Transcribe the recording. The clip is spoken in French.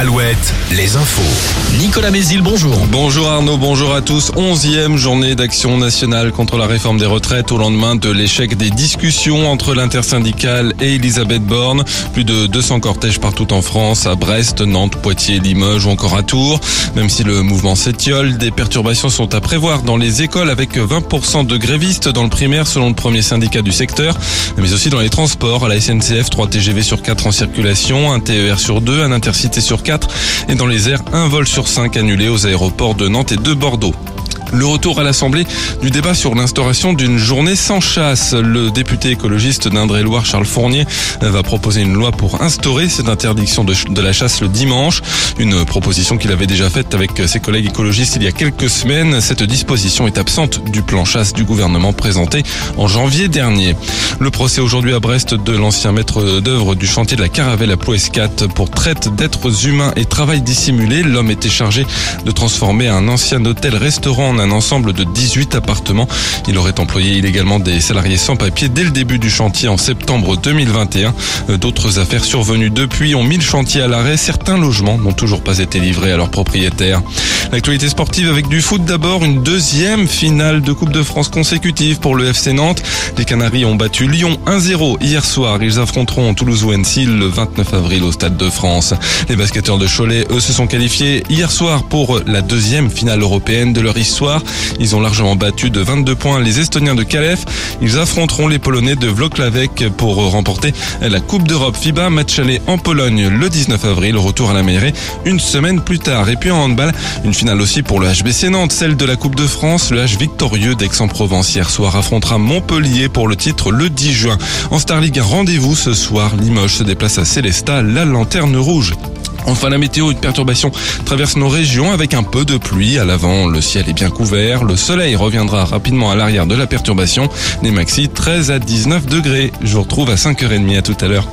Alouette, les infos. Nicolas Mézil, bonjour. Bonjour Arnaud, bonjour à tous. Onzième journée d'action nationale contre la réforme des retraites au lendemain de l'échec des discussions entre l'intersyndicale et Elisabeth Borne. Plus de 200 cortèges partout en France, à Brest, Nantes, Poitiers, Limoges ou encore à Tours. Même si le mouvement s'étiole, des perturbations sont à prévoir dans les écoles avec 20% de grévistes dans le primaire selon le premier syndicat du secteur, mais aussi dans les transports, à la SNCF, 3 TGV sur 4 en circulation, un TER sur 2, un intercité sur 4 et dans les airs, un vol sur cinq annulé aux aéroports de Nantes et de Bordeaux. Le retour à l'Assemblée du débat sur l'instauration d'une journée sans chasse. Le député écologiste d'Indre-et-Loire, Charles Fournier, va proposer une loi pour instaurer cette interdiction de, la chasse le dimanche. Une proposition qu'il avait déjà faite avec ses collègues écologistes il y a quelques semaines. Cette disposition est absente du plan chasse du gouvernement présenté en janvier dernier. Le procès aujourd'hui à Brest de l'ancien maître d'œuvre du chantier de la Caravelle à Plouescat pour traite d'êtres humains et travail dissimulé. L'homme était chargé de transformer un ancien hôtel-restaurant un ensemble de 18 appartements. Il aurait employé illégalement des salariés sans papier dès le début du chantier en septembre 2021. Euh, d'autres affaires survenues depuis ont mis le chantier à l'arrêt. Certains logements n'ont toujours pas été livrés à leurs propriétaires. L'actualité sportive avec du foot d'abord, une deuxième finale de Coupe de France consécutive pour le FC Nantes. Les Canaries ont battu Lyon 1-0 hier soir. Ils affronteront Toulouse ou le 29 avril au Stade de France. Les basketteurs de Cholet, eux, se sont qualifiés hier soir pour la deuxième finale européenne de leur histoire. Ils ont largement battu de 22 points les Estoniens de Calef. Ils affronteront les Polonais de Vloklavek pour remporter la Coupe d'Europe FIBA. Match aller en Pologne le 19 avril. Retour à la mairie une semaine plus tard. Et puis en handball, une finale aussi pour le HBC Nantes, celle de la Coupe de France. Le H victorieux d'Aix-en-Provence hier soir affrontera Montpellier pour le titre le 10 juin. En Star League, rendez-vous ce soir. Limoges se déplace à Célestat, la lanterne rouge. Enfin, la météo, une perturbation traverse nos régions avec un peu de pluie. À l'avant, le ciel est bien couvert. Le soleil reviendra rapidement à l'arrière de la perturbation. Les maxi 13 à 19 degrés. Je vous retrouve à 5h30 à tout à l'heure.